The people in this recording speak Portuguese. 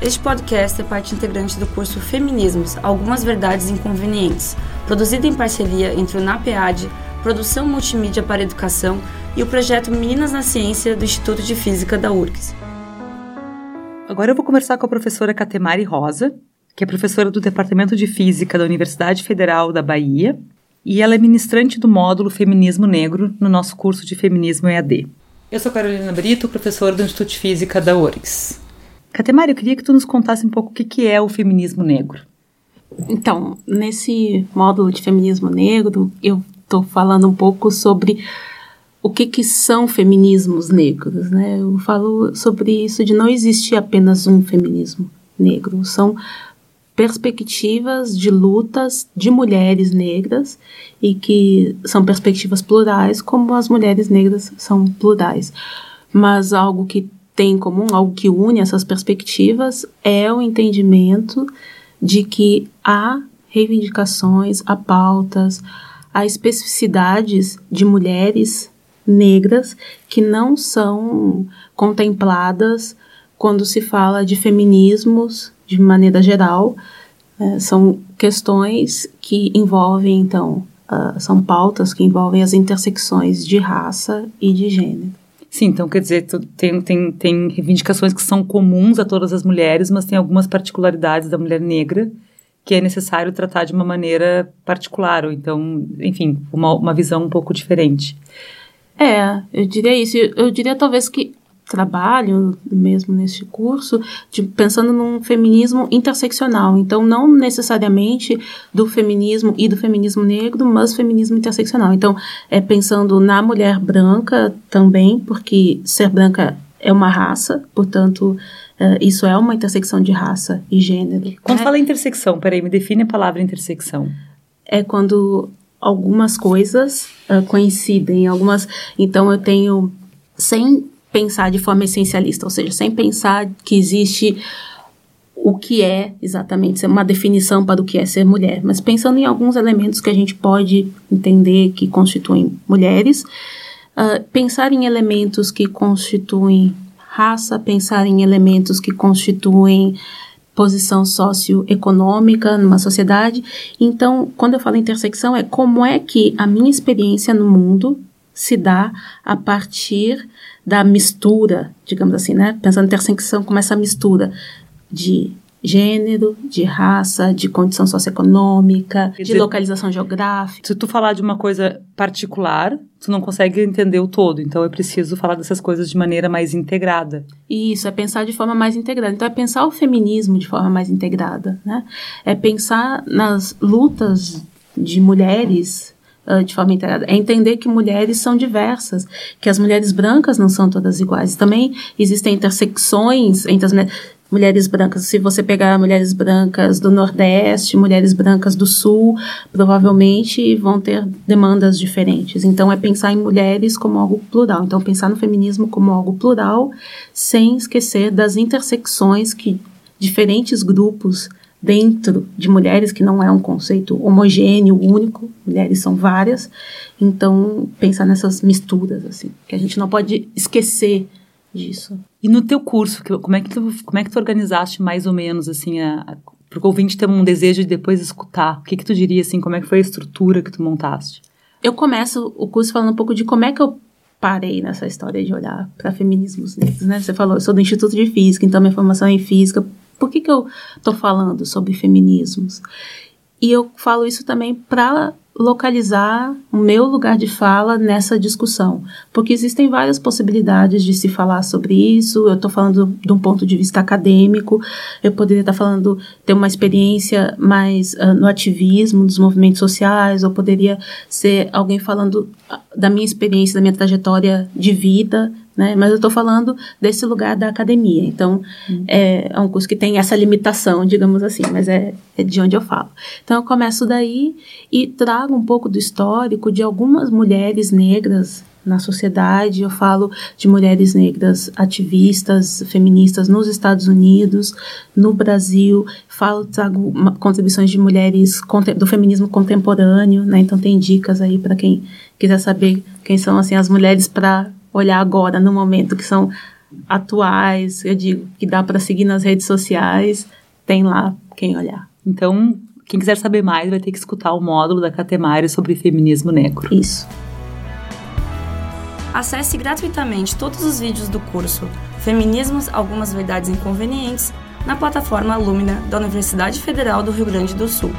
Este podcast é parte integrante do curso Feminismos Algumas Verdades Inconvenientes, produzido em parceria entre o NAPEAD, Produção Multimídia para Educação e o projeto Meninas na Ciência do Instituto de Física da URGS. Agora eu vou conversar com a professora Catemari Rosa, que é professora do Departamento de Física da Universidade Federal da Bahia, e ela é ministrante do módulo Feminismo Negro no nosso curso de Feminismo EAD. Eu sou Carolina Brito, professora do Instituto de Física da URGS. Catemari, eu queria que tu nos contasse um pouco o que é o feminismo negro. Então, nesse módulo de feminismo negro, eu estou falando um pouco sobre o que, que são feminismos negros, né? Eu falo sobre isso de não existir apenas um feminismo negro, são perspectivas de lutas de mulheres negras e que são perspectivas plurais, como as mulheres negras são plurais. Mas algo que tem em comum, algo que une essas perspectivas, é o entendimento de que há reivindicações, há pautas, há especificidades de mulheres negras que não são contempladas quando se fala de feminismos de maneira geral. É, são questões que envolvem, então, uh, são pautas que envolvem as intersecções de raça e de gênero. Sim, então quer dizer, tem, tem, tem reivindicações que são comuns a todas as mulheres, mas tem algumas particularidades da mulher negra que é necessário tratar de uma maneira particular, ou então, enfim, uma, uma visão um pouco diferente. É, eu diria isso. Eu diria talvez que trabalho mesmo neste curso de, pensando num feminismo interseccional. Então não necessariamente do feminismo e do feminismo negro mas feminismo interseccional. Então é pensando na mulher branca também porque ser branca é uma raça portanto uh, isso é uma intersecção de raça e gênero. Quando né? fala intersecção peraí me define a palavra intersecção. É quando algumas coisas uh, coincidem algumas então eu tenho sem pensar de forma essencialista, ou seja, sem pensar que existe o que é exatamente uma definição para o que é ser mulher, mas pensando em alguns elementos que a gente pode entender que constituem mulheres, uh, pensar em elementos que constituem raça, pensar em elementos que constituem posição socioeconômica numa sociedade. Então, quando eu falo intersecção, é como é que a minha experiência no mundo se dá a partir da mistura, digamos assim, né? Pensando em intersecção como essa mistura de gênero, de raça, de condição socioeconômica, Quer de dizer, localização geográfica. Se tu falar de uma coisa particular, tu não consegue entender o todo, então é preciso falar dessas coisas de maneira mais integrada. Isso, é pensar de forma mais integrada. Então é pensar o feminismo de forma mais integrada, né? É pensar nas lutas de mulheres uh, de forma integrada. É entender que mulheres são diversas, que as mulheres brancas não são todas iguais. Também existem intersecções entre as mulheres brancas. Se você pegar mulheres brancas do Nordeste, mulheres brancas do Sul, provavelmente vão ter demandas diferentes. Então, é pensar em mulheres como algo plural. Então, pensar no feminismo como algo plural, sem esquecer das intersecções que diferentes grupos dentro de mulheres, que não é um conceito homogêneo, único, mulheres são várias, então pensar nessas misturas, assim, que a gente não pode esquecer disso. E no teu curso, como é que tu, como é que tu organizaste mais ou menos, assim, a, a para o ouvinte ter um desejo de depois escutar, o que que tu diria, assim, como é que foi a estrutura que tu montaste? Eu começo o curso falando um pouco de como é que eu parei nessa história de olhar para feminismos negros, né? Você falou, eu sou do Instituto de Física, então minha formação é em física, por que, que eu estou falando sobre feminismos? E eu falo isso também para localizar o meu lugar de fala nessa discussão, porque existem várias possibilidades de se falar sobre isso. Eu estou falando de um ponto de vista acadêmico, eu poderia estar tá falando ter uma experiência mais uh, no ativismo, dos movimentos sociais, ou poderia ser alguém falando da minha experiência, da minha trajetória de vida, né? Mas eu estou falando desse lugar da academia. Então, uhum. é, é, um curso que tem essa limitação, digamos assim, mas é, é, de onde eu falo. Então, eu começo daí e trago um pouco do histórico de algumas mulheres negras na sociedade. Eu falo de mulheres negras ativistas, feministas nos Estados Unidos, no Brasil. Falo, trago uma, contribuições de mulheres do feminismo contemporâneo, né? Então, tem dicas aí para quem quiser saber quem são assim as mulheres para olhar agora, no momento, que são atuais, eu digo, que dá para seguir nas redes sociais, tem lá quem olhar. Então, quem quiser saber mais vai ter que escutar o módulo da Catemari sobre feminismo negro. Isso. Acesse gratuitamente todos os vídeos do curso Feminismos, Algumas Verdades Inconvenientes na plataforma Lumina da Universidade Federal do Rio Grande do Sul.